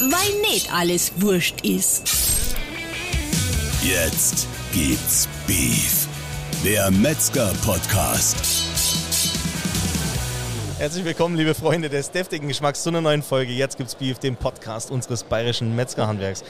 weil nicht alles wurscht ist. Jetzt gibt's Beef. Der Metzger-Podcast. Herzlich willkommen, liebe Freunde des deftigen Geschmacks, zu einer neuen Folge. Jetzt gibt's Beef, dem Podcast unseres bayerischen Metzgerhandwerks.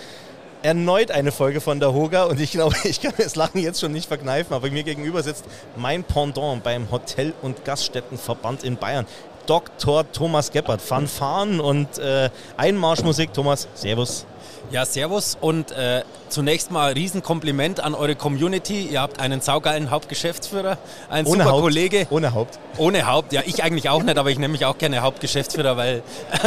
Erneut eine Folge von der Hoga und ich glaube, ich kann das Lachen jetzt schon nicht verkneifen, aber mir gegenüber sitzt mein Pendant beim Hotel- und Gaststättenverband in Bayern. Dr. Thomas Geppert, Fanfaren und äh, Einmarschmusik. Thomas, Servus. Ja, servus und äh, zunächst mal ein Riesenkompliment an eure Community. Ihr habt einen saugeilen Hauptgeschäftsführer, einen Ohne super Haupt. Kollege. Ohne Haupt. Ohne Haupt, ja, ich eigentlich auch nicht, aber ich nenne mich auch gerne Hauptgeschäftsführer, weil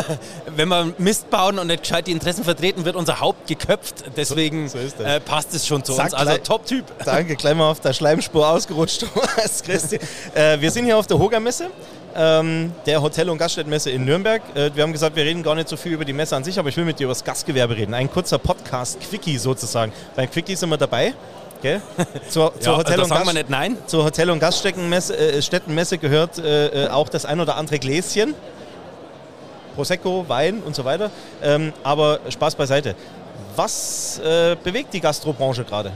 wenn wir Mist bauen und nicht gescheit die Interessen vertreten, wird unser Haupt geköpft. Deswegen So- so äh, passt es schon zu Sag uns. Also Top-Typ. Danke, gleich mal auf der Schleimspur ausgerutscht, Thomas Christi. Äh, wir sind hier auf der Hoga-Messe, ähm, der Hotel- und Gaststättenmesse in Nürnberg. Äh, wir haben gesagt, wir reden gar nicht so viel über die Messe an sich, aber ich will mit dir über das Gastgewerbe reden. Ein kurzer Podcast-Quickie sozusagen. Beim Quickie sind wir dabei. Gell? Zur, zur, Ja, Hotel und Gast- nicht nein. zur Hotel- und Gaststättenmesse äh, gehört äh, äh, auch das ein oder andere Gläschen. Prosecco, Wein und so weiter. Ähm, aber Spaß beiseite. Was äh, bewegt die Gastrobranche gerade?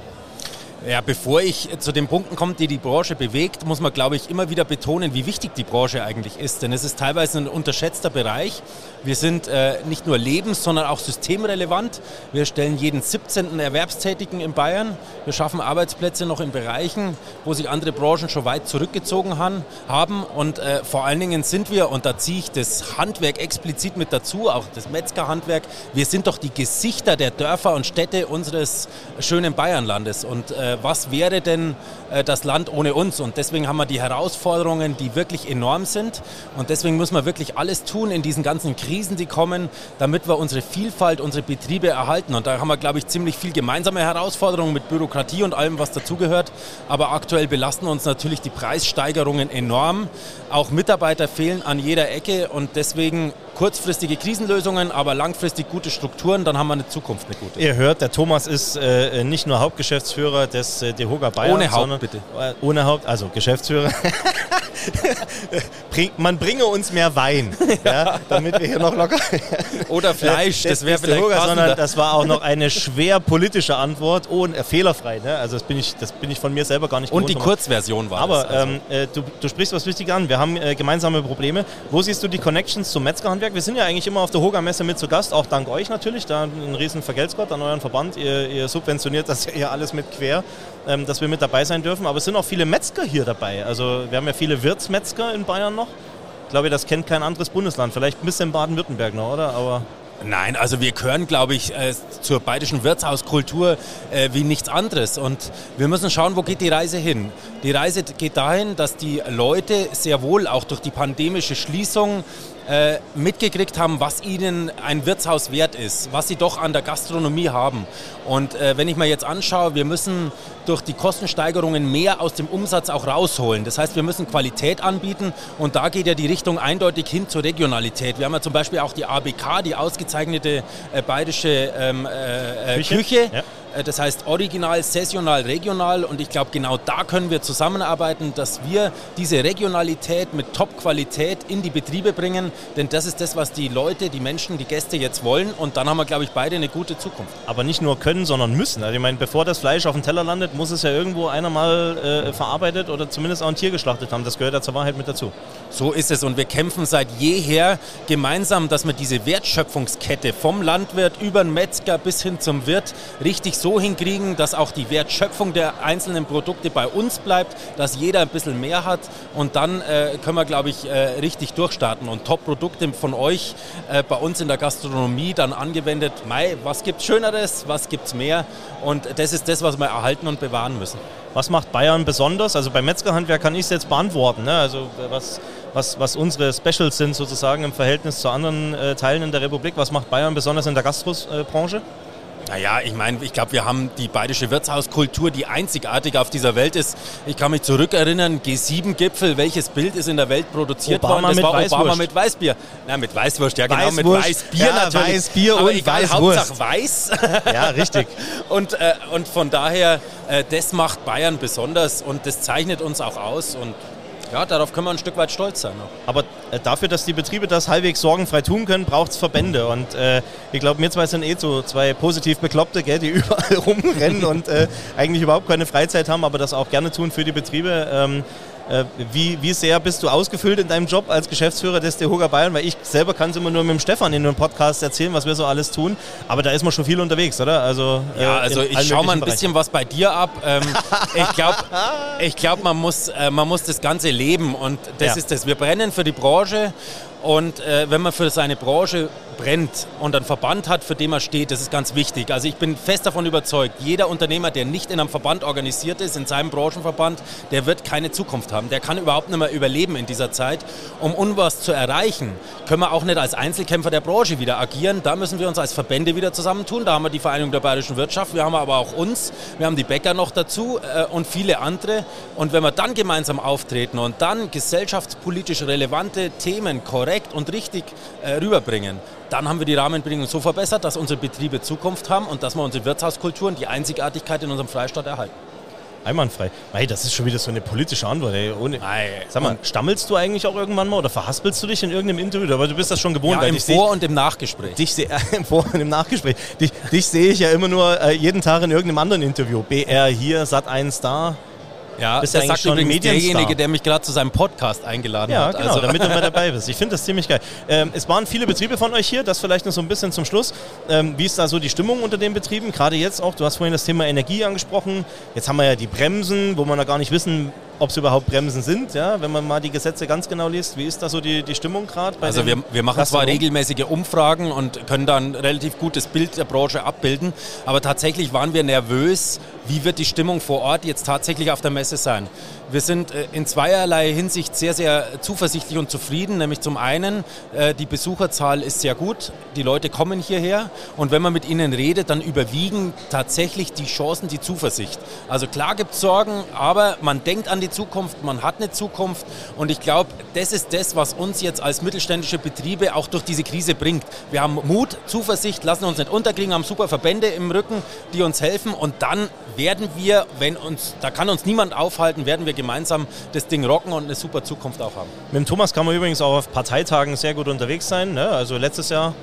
Ja, bevor ich zu den Punkten komme, die die Branche bewegt, muss man, glaube ich, immer wieder betonen, wie wichtig die Branche eigentlich ist. Denn es ist teilweise ein unterschätzter Bereich. Wir sind äh, nicht nur lebens-, sondern auch systemrelevant. Wir stellen jeden 17. Erwerbstätigen in Bayern. Wir schaffen Arbeitsplätze noch in Bereichen, wo sich andere Branchen schon weit zurückgezogen han, haben. Und äh, vor allen Dingen sind wir, und da ziehe ich das Handwerk explizit mit dazu, auch das Metzgerhandwerk, wir sind doch die Gesichter der Dörfer und Städte unseres schönen Bayernlandes. Und äh, was wäre denn äh, das Land ohne uns? Und deswegen haben wir die Herausforderungen, die wirklich enorm sind. Und deswegen müssen wir wirklich alles tun in diesen ganzen Krisen, die kommen, damit wir unsere Vielfalt, unsere Betriebe erhalten. Und da haben wir, glaube ich, ziemlich viel gemeinsame Herausforderungen mit Bürokratie und allem, was dazugehört. Aber aktuell belasten uns natürlich die Preissteigerungen enorm. Auch Mitarbeiter fehlen an jeder Ecke und deswegen kurzfristige Krisenlösungen, aber langfristig gute Strukturen, dann haben wir eine Zukunft, eine gute. Ihr hört, der Thomas ist äh, nicht nur Hauptgeschäftsführer des äh, DEHOGA Bayern. Ohne Haupt, sondern, bitte. Äh, ohne Haupt, also Geschäftsführer. Bring, man bringe uns mehr Wein, ja. damit wir hier noch locker Oder Fleisch, das wäre Des vielleicht DEHOGA, sondern das war auch noch eine schwer politische Antwort, ohne, äh, fehlerfrei. Ne? Also das bin, ich, das bin ich von mir selber gar nicht Und die gewohnt, Kurzversion war Aber das. also. ähm, äh, du, du sprichst was Wichtiges an. Wir haben äh, gemeinsame Probleme. Wo siehst du die Connections zum Metzgerhandwerk? Wir sind ja eigentlich immer auf der Hoga-Messe mit zu Gast, auch dank euch natürlich. Da ein riesen Vergeltskott an euren Verband. Ihr, ihr subventioniert das ja alles mit quer, ähm, dass wir mit dabei sein dürfen. Aber es sind auch viele Metzger hier dabei. Also wir haben ja viele Wirtsmetzger in Bayern noch. Ich glaube, das kennt kein anderes Bundesland. Vielleicht ein bisschen Baden-Württemberg noch, oder? Aber Nein, also wir gehören, glaube ich, äh, zur bayerischen Wirtshauskultur äh, wie nichts anderes. Und wir müssen schauen, wo geht die Reise hin. Die Reise geht dahin, dass die Leute sehr wohl auch durch die pandemische Schließung äh, mitgekriegt haben, was ihnen ein Wirtshaus wert ist, was sie doch an der Gastronomie haben. Und äh, wenn ich mir jetzt anschaue, wir müssen durch die Kostensteigerungen mehr aus dem Umsatz auch rausholen. Das heißt, wir müssen Qualität anbieten und da geht ja die Richtung eindeutig hin zur Regionalität. Wir haben ja zum Beispiel auch die ABK, die ausgezeichnete äh, bayerische ähm, äh, äh, Küche? Küche. Ja. Äh, Das heißt original, saisonal, regional und ich glaube genau da können wir zusammenarbeiten, dass wir diese Regionalität mit Top-Qualität in die Betriebe bringen, denn das ist das, was die Leute, die Menschen, die Gäste jetzt wollen und dann haben wir, glaube ich, beide eine gute Zukunft. aber nicht nur können, sondern müssen. Also ich meine, bevor das Fleisch auf dem Teller landet, muss es ja irgendwo einer mal äh, verarbeitet oder zumindest auch ein Tier geschlachtet haben. Das gehört ja zur Wahrheit mit dazu. So ist es und wir kämpfen seit jeher gemeinsam, dass wir diese Wertschöpfungskette vom Landwirt über den Metzger bis hin zum Wirt richtig so hinkriegen, dass auch die Wertschöpfung der einzelnen Produkte bei uns bleibt, dass jeder ein bisschen mehr hat und dann äh, können wir, glaube ich, äh, richtig durchstarten und Top-Produkte von euch äh, bei uns in der Gastronomie dann angewendet. Mai, was gibt's Schöneres, was gibt's mehr und das ist das, was wir erhalten und bewahren müssen. Was macht Bayern besonders? Also beim Metzgerhandwerk kann ich es jetzt beantworten. Ne? Also was, was, was unsere Specials sind sozusagen im Verhältnis zu anderen äh, Teilen in der Republik. Was macht Bayern besonders in der Gastrobranche? Naja, ich meine, ich glaube, wir haben die bayerische Wirtshauskultur, die einzigartig auf dieser Welt ist. Ich kann mich zurückerinnern, G7-Gipfel, welches Bild ist in der Welt produziert Obama worden? Das mit war Obama Weißwurst. mit Weißbier. Nein, mit Weißwurst, ja genau, mit Weißwurst. Weißbier Ja, natürlich. Weißbier Aber und egal, Weißwurst. Hauptsache weiß. Ja, richtig. und, äh, und von daher, äh, das macht Bayern besonders und das zeichnet uns auch aus und ja, darauf können wir ein Stück weit stolz sein. Auch. Aber dafür, dass die Betriebe das halbwegs sorgenfrei tun können, braucht es Verbände. Und äh, ich glaube, wir zwei sind eh so zwei positiv Bekloppte, gell, die überall rumrennen und äh, eigentlich überhaupt keine Freizeit haben, aber das auch gerne tun für die Betriebe. Ähm, äh, wie, wie sehr bist du ausgefüllt in deinem Job als Geschäftsführer des DEHOGA Bayern? Weil ich selber kann es immer nur mit dem Stefan in einem Podcast erzählen, was wir so alles tun. Aber da ist man schon viel unterwegs, oder? Also, äh, ja, also ich schaue mal ein bisschen was bei dir ab. Ähm, ich glaube, ich glaub, man, muss, äh, man muss das Ganze leben und das ja. ist das. Wir brennen für die Branche und äh, wenn man für seine Branche brennt und einen Verband hat, für den man steht, das ist ganz wichtig. Also ich bin fest davon überzeugt, jeder Unternehmer, der nicht in einem Verband organisiert ist, in seinem Branchenverband, der wird keine Zukunft haben. Der kann überhaupt nicht mehr überleben in dieser Zeit. Um unwas zu erreichen, können wir auch nicht als Einzelkämpfer der Branche wieder agieren. Da müssen wir uns als Verbände wieder zusammentun. Da haben wir die Vereinigung der bayerischen Wirtschaft, wir haben aber auch uns, wir haben die Bäcker noch dazu äh, und viele andere. Und wenn wir dann gemeinsam auftreten und dann gesellschaftspolitisch relevante Themen korrekt und richtig äh, rüberbringen, dann haben wir die Rahmenbedingungen so verbessert, dass unsere Betriebe Zukunft haben und dass wir unsere Wirtshauskulturen, die Einzigartigkeit in unserem Freistaat erhalten. Einwandfrei. Mei, das ist schon wieder so eine politische Antwort. Ey. Ohne, Sag mal, stammelst du eigentlich auch irgendwann mal oder verhaspelst du dich in irgendeinem Interview? Aber du bist das schon gewohnt. Ja, im Vor- und im Nachgespräch. Dich seh, Im Vor- und im Nachgespräch. Dich, dich sehe ich ja immer nur äh, jeden Tag in irgendeinem anderen Interview. BR hier, Sat 1 da. Ja, Bist das sagt übrigens derjenige, der mich gerade zu seinem Podcast eingeladen ja, hat. Ja, genau, also. damit du mal dabei bist. Ich finde das ziemlich geil. Ähm, es waren viele Betriebe von euch hier, das vielleicht noch so ein bisschen zum Schluss. Ähm, wie ist da so die Stimmung unter den Betrieben? Gerade jetzt auch, du hast vorhin das Thema Energie angesprochen. Jetzt haben wir ja die Bremsen, wo man da gar nicht wissen, ob es überhaupt Bremsen sind, ja, wenn man mal die Gesetze ganz genau liest. Wie ist da so die, die Stimmung gerade? Also wir, wir machen zwar regelmäßige Umfragen und können dann ein relativ gutes Bild der Branche abbilden, aber tatsächlich waren wir nervös, wie wird die Stimmung vor Ort jetzt tatsächlich auf der Messe sein. Wir sind äh, in zweierlei Hinsicht sehr, sehr zuversichtlich und zufrieden. Nämlich zum einen, äh, die Besucherzahl ist sehr gut, die Leute kommen hierher und wenn man mit ihnen redet, dann überwiegen tatsächlich die Chancen, die Zuversicht. Also klar gibt es Sorgen, aber man denkt an die Zukunft, man hat eine Zukunft und ich glaube, das ist das, was uns jetzt als mittelständische Betriebe auch durch diese Krise bringt. Wir haben Mut, Zuversicht, lassen uns nicht unterkriegen, haben super Verbände im Rücken, die uns helfen und dann werden wir, wenn uns, da kann uns niemand aufhalten, werden wir gemeinsam das Ding rocken und eine super Zukunft auch haben. Mit dem Thomas kann man übrigens auch auf Parteitagen sehr gut unterwegs sein. Ne? Also letztes Jahr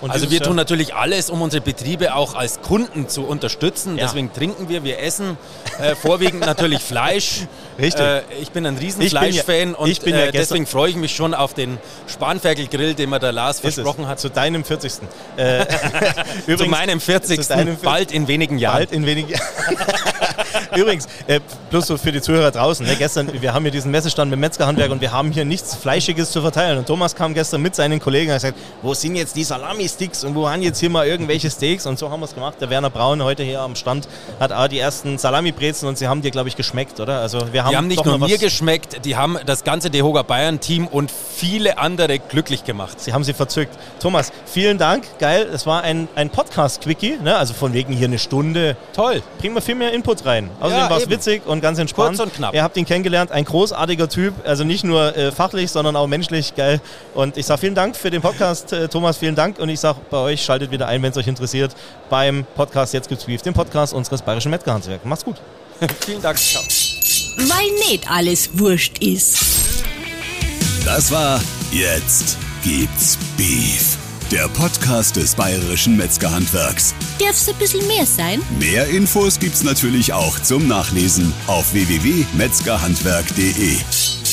und also wir tun natürlich alles, um unsere Betriebe auch als Kunden zu unterstützen. Ja. Deswegen trinken wir, wir essen äh, vorwiegend natürlich Fleisch. Richtig. Äh, ich bin ein riesen Fleischfan ja, und ja äh, deswegen freue ich mich schon auf den Spanferkelgrill, den mir der Lars versprochen hat. Zu deinem 40. Äh, Übrigens, zu meinem 40. Zu deinem bald in wenigen Jahren. Bald in wenigen Jahren. Übrigens, äh, bloß so für die Zuhörer draußen. Ne, gestern, wir haben hier diesen Messestand mit Metzgerhandwerk und wir haben hier nichts Fleischiges zu verteilen. Und Thomas kam gestern mit seinen Kollegen und hat gesagt, wo sind jetzt die Salami-Sticks und wo waren jetzt hier mal irgendwelche Steaks? Und so haben wir es gemacht. Der Werner Braun heute hier am Stand hat auch die ersten Salami-Brezen und sie haben dir, glaube ich, geschmeckt, oder? Also wir haben die haben nicht nur mir geschmeckt, die haben das ganze Dehoga Bayern-Team und viele andere glücklich gemacht. Sie haben sie verzückt. Thomas, vielen Dank. Geil. Es war ein, ein Podcast-Quickie, ne? also von wegen hier eine Stunde. Toll. Bringen wir viel mehr Input rein. Außerdem ja, war es witzig und ganz entspannt. Kurz und knapp. Ihr habt ihn kennengelernt, ein großartiger Typ, also nicht nur äh, fachlich, sondern auch menschlich geil. Und ich sage vielen Dank für den Podcast, äh, Thomas, vielen Dank. Und ich sage bei euch, schaltet wieder ein, wenn es euch interessiert, beim Podcast Jetzt gibt's Beef, dem Podcast unseres bayerischen Metzgerhandwerks. Macht's gut. vielen Dank. Ciao. Weil nicht alles wurscht ist. Das war Jetzt gibt's Beef der Podcast des Bayerischen Metzgerhandwerks. Darf's ein bisschen mehr sein? Mehr Infos gibt's natürlich auch zum Nachlesen auf www.metzgerhandwerk.de.